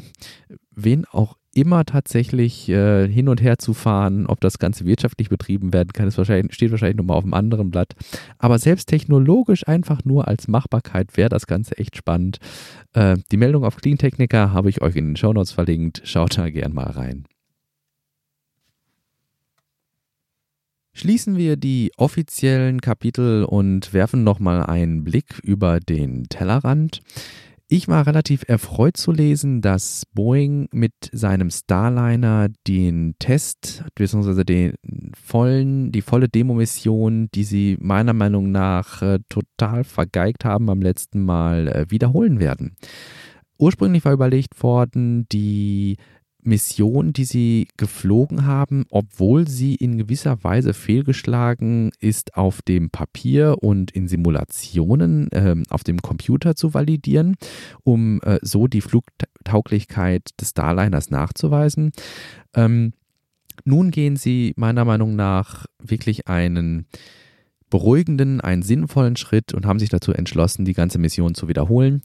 Speaker 1: wen auch immer tatsächlich äh, hin und her zu fahren. Ob das Ganze wirtschaftlich betrieben werden kann, ist wahrscheinlich, steht wahrscheinlich nochmal auf einem anderen Blatt. Aber selbst technologisch einfach nur als Machbarkeit wäre das Ganze echt spannend. Äh, die Meldung auf Clean habe ich euch in den Show Notes verlinkt. Schaut da gern mal rein. Schließen wir die offiziellen Kapitel und werfen nochmal einen Blick über den Tellerrand. Ich war relativ erfreut zu lesen, dass Boeing mit seinem Starliner den Test bzw. den vollen, die volle Demo-Mission, die sie meiner Meinung nach äh, total vergeigt haben beim letzten Mal, äh, wiederholen werden. Ursprünglich war überlegt worden, die Mission, die sie geflogen haben, obwohl sie in gewisser Weise fehlgeschlagen ist, auf dem Papier und in Simulationen äh, auf dem Computer zu validieren, um äh, so die Flugtauglichkeit des Starliners nachzuweisen. Ähm, nun gehen sie meiner Meinung nach wirklich einen beruhigenden, einen sinnvollen Schritt und haben sich dazu entschlossen, die ganze Mission zu wiederholen.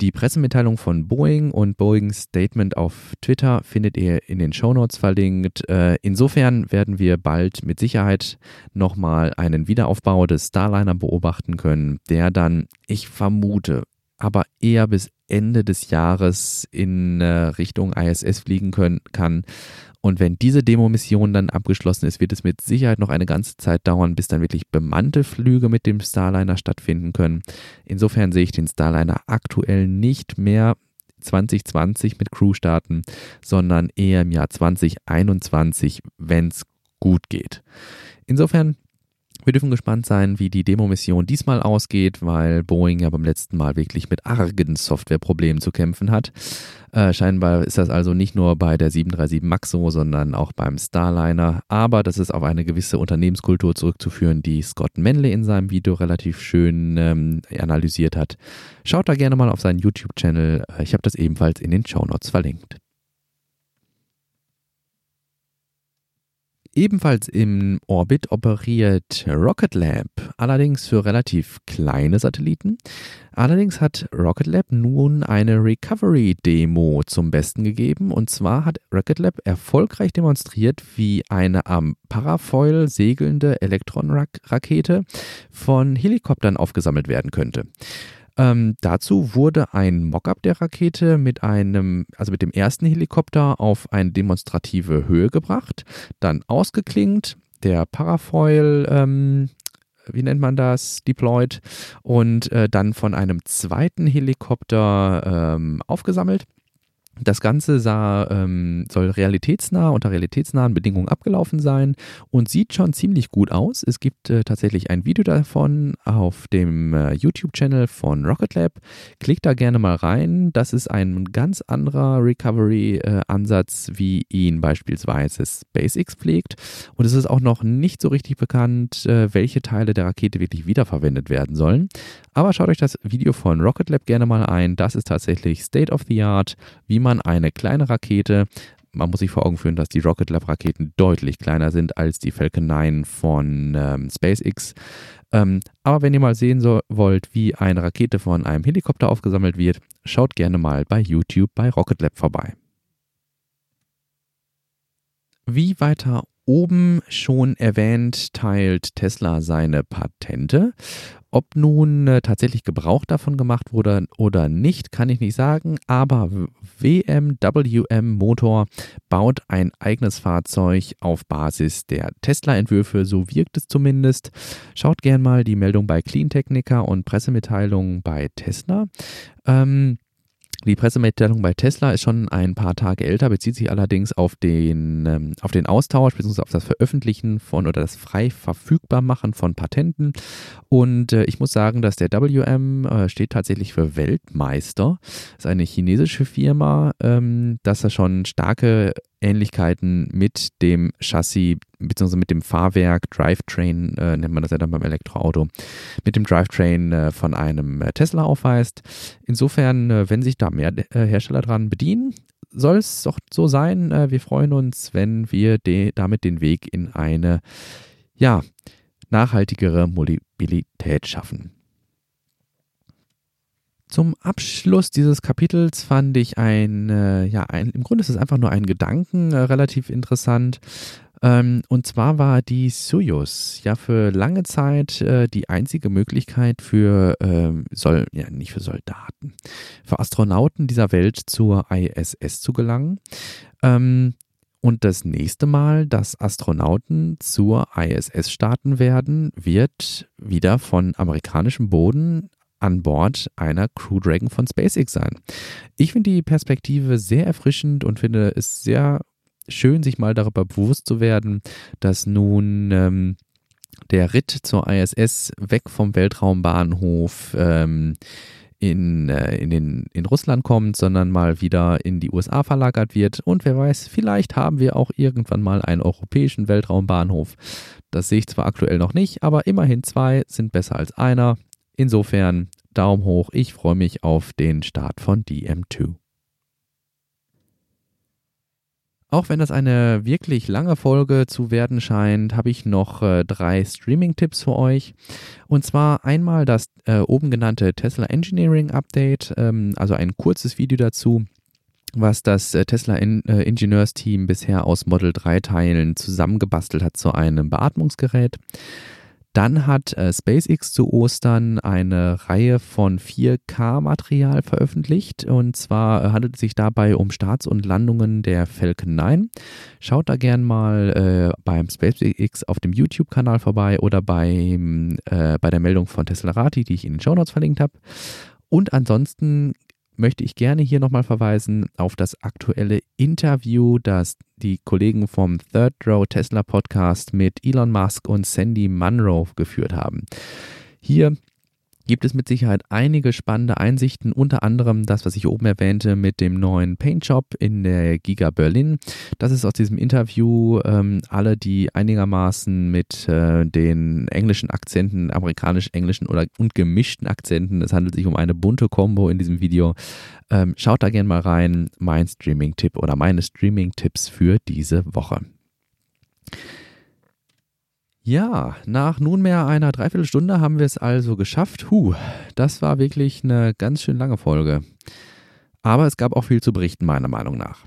Speaker 1: Die Pressemitteilung von Boeing und Boeings Statement auf Twitter findet ihr in den Shownotes verlinkt. Äh, insofern werden wir bald mit Sicherheit nochmal einen Wiederaufbau des Starliner beobachten können, der dann, ich vermute, aber eher bis Ende des Jahres in äh, Richtung ISS fliegen können, kann und wenn diese Demo-Mission dann abgeschlossen ist, wird es mit Sicherheit noch eine ganze Zeit dauern, bis dann wirklich bemannte Flüge mit dem Starliner stattfinden können. Insofern sehe ich den Starliner aktuell nicht mehr 2020 mit Crew starten, sondern eher im Jahr 2021, wenn es gut geht. Insofern wir dürfen gespannt sein, wie die Demo-Mission diesmal ausgeht, weil Boeing ja beim letzten Mal wirklich mit argen Softwareproblemen zu kämpfen hat. Äh, scheinbar ist das also nicht nur bei der 737 MAX so, sondern auch beim Starliner. Aber das ist auf eine gewisse Unternehmenskultur zurückzuführen, die Scott Manley in seinem Video relativ schön ähm, analysiert hat. Schaut da gerne mal auf seinen YouTube-Channel. Äh, ich habe das ebenfalls in den Show Notes verlinkt. Ebenfalls im Orbit operiert Rocket Lab, allerdings für relativ kleine Satelliten. Allerdings hat Rocket Lab nun eine Recovery-Demo zum Besten gegeben. Und zwar hat Rocket Lab erfolgreich demonstriert, wie eine am Parafoil segelnde Elektronrakete von Helikoptern aufgesammelt werden könnte. Ähm, dazu wurde ein Mockup der Rakete mit einem, also mit dem ersten Helikopter auf eine demonstrative Höhe gebracht, dann ausgeklingt, der Parafoil ähm, wie nennt man das, deployed und äh, dann von einem zweiten Helikopter ähm, aufgesammelt. Das Ganze sah, ähm, soll realitätsnah, unter realitätsnahen Bedingungen abgelaufen sein und sieht schon ziemlich gut aus. Es gibt äh, tatsächlich ein Video davon auf dem äh, YouTube-Channel von Rocket Lab. Klickt da gerne mal rein. Das ist ein ganz anderer Recovery-Ansatz, äh, wie ihn beispielsweise SpaceX pflegt. Und es ist auch noch nicht so richtig bekannt, äh, welche Teile der Rakete wirklich wiederverwendet werden sollen. Aber schaut euch das Video von Rocket Lab gerne mal ein. Das ist tatsächlich State of the Art, wie man eine kleine Rakete man muss sich vor Augen führen, dass die Rocket Lab Raketen deutlich kleiner sind als die Falcon 9 von ähm, SpaceX. Ähm, aber wenn ihr mal sehen so, wollt, wie eine Rakete von einem Helikopter aufgesammelt wird, schaut gerne mal bei YouTube bei Rocket Lab vorbei. Wie weiter oben schon erwähnt, teilt Tesla seine Patente Ob nun äh, tatsächlich Gebrauch davon gemacht wurde oder nicht, kann ich nicht sagen, aber WMWM Motor baut ein eigenes Fahrzeug auf Basis der Tesla-Entwürfe, so wirkt es zumindest. Schaut gern mal die Meldung bei Clean und Pressemitteilungen bei Tesla. Ähm, die Pressemitteilung bei Tesla ist schon ein paar Tage älter, bezieht sich allerdings auf den, ähm, auf den Austausch bzw. auf das Veröffentlichen von oder das frei verfügbar machen von Patenten. Und äh, ich muss sagen, dass der WM äh, steht tatsächlich für Weltmeister. Das ist eine chinesische Firma, ähm, dass er schon starke Ähnlichkeiten mit dem Chassis bzw. mit dem Fahrwerk, Drivetrain, äh, nennt man das ja dann beim Elektroauto, mit dem Drivetrain äh, von einem äh, Tesla aufweist. Insofern, äh, wenn sich da mehr äh, Hersteller dran bedienen, soll es doch so sein. Äh, wir freuen uns, wenn wir de damit den Weg in eine ja, nachhaltigere Mobilität schaffen. Zum Abschluss dieses Kapitels fand ich ein, äh, ja, ein, im Grunde ist es einfach nur ein Gedanken, äh, relativ interessant. Ähm, und zwar war die Soyuz ja für lange Zeit äh, die einzige Möglichkeit für, ähm, soll, ja, nicht für Soldaten, für Astronauten dieser Welt zur ISS zu gelangen. Ähm, und das nächste Mal, dass Astronauten zur ISS starten werden, wird wieder von amerikanischem Boden an Bord einer Crew Dragon von SpaceX sein. Ich finde die Perspektive sehr erfrischend und finde es sehr schön, sich mal darüber bewusst zu werden, dass nun ähm, der Ritt zur ISS weg vom Weltraumbahnhof ähm, in, äh, in, den, in Russland kommt, sondern mal wieder in die USA verlagert wird. Und wer weiß, vielleicht haben wir auch irgendwann mal einen europäischen Weltraumbahnhof. Das sehe ich zwar aktuell noch nicht, aber immerhin zwei sind besser als einer. Insofern Daumen hoch, ich freue mich auf den Start von DM2. Auch wenn das eine wirklich lange Folge zu werden scheint, habe ich noch äh, drei Streaming-Tipps für euch. Und zwar einmal das äh, oben genannte Tesla Engineering Update, ähm, also ein kurzes Video dazu, was das äh, Tesla In äh, Ingenieurs-Team bisher aus Model 3 Teilen zusammengebastelt hat zu einem Beatmungsgerät. Dann hat äh, SpaceX zu Ostern eine Reihe von 4K-Material veröffentlicht. Und zwar äh, handelt es sich dabei um Starts und Landungen der Falcon 9. Schaut da gern mal äh, beim SpaceX auf dem YouTube-Kanal vorbei oder beim, äh, bei der Meldung von Teslarati, die ich in den Show Notes verlinkt habe. Und ansonsten möchte ich gerne hier nochmal verweisen auf das aktuelle Interview, das die Kollegen vom Third Row Tesla Podcast mit Elon Musk und Sandy Munro geführt haben. Hier gibt es mit Sicherheit einige spannende Einsichten, unter anderem das, was ich oben erwähnte mit dem neuen Paint Shop in der Giga Berlin. Das ist aus diesem Interview ähm, alle, die einigermaßen mit äh, den englischen Akzenten, amerikanisch-englischen oder und gemischten Akzenten, es handelt sich um eine bunte Combo in diesem Video. Ähm, schaut da gerne mal rein, mein Streaming-Tipp oder meine Streaming-Tipps für diese Woche. Ja, nach nunmehr einer Dreiviertelstunde haben wir es also geschafft. Huh, das war wirklich eine ganz schön lange Folge. Aber es gab auch viel zu berichten, meiner Meinung nach.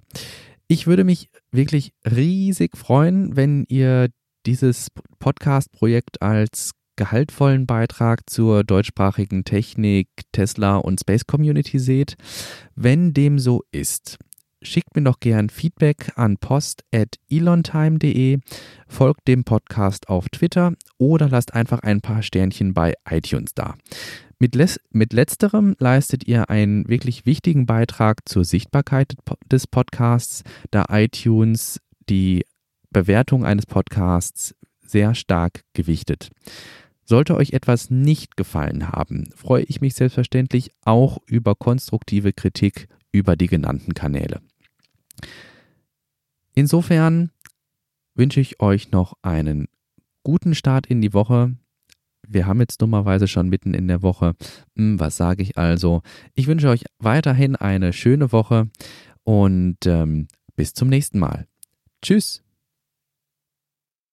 Speaker 1: Ich würde mich wirklich riesig freuen, wenn ihr dieses Podcast-Projekt als gehaltvollen Beitrag zur deutschsprachigen Technik, Tesla und Space Community seht. Wenn dem so ist, schickt mir doch gern Feedback an post.elontime.de, folgt dem Podcast auf Twitter oder lasst einfach ein paar Sternchen bei iTunes da. Mit, mit letzterem leistet ihr einen wirklich wichtigen Beitrag zur Sichtbarkeit des Podcasts, da iTunes die Bewertung eines Podcasts sehr stark gewichtet. Sollte euch etwas nicht gefallen haben, freue ich mich selbstverständlich auch über konstruktive Kritik über die genannten Kanäle. Insofern wünsche ich euch noch einen guten Start in die Woche. Wir haben jetzt dummerweise schon mitten in der Woche. Hm, was sage ich also? Ich wünsche euch weiterhin eine schöne Woche und ähm, bis zum nächsten Mal. Tschüss.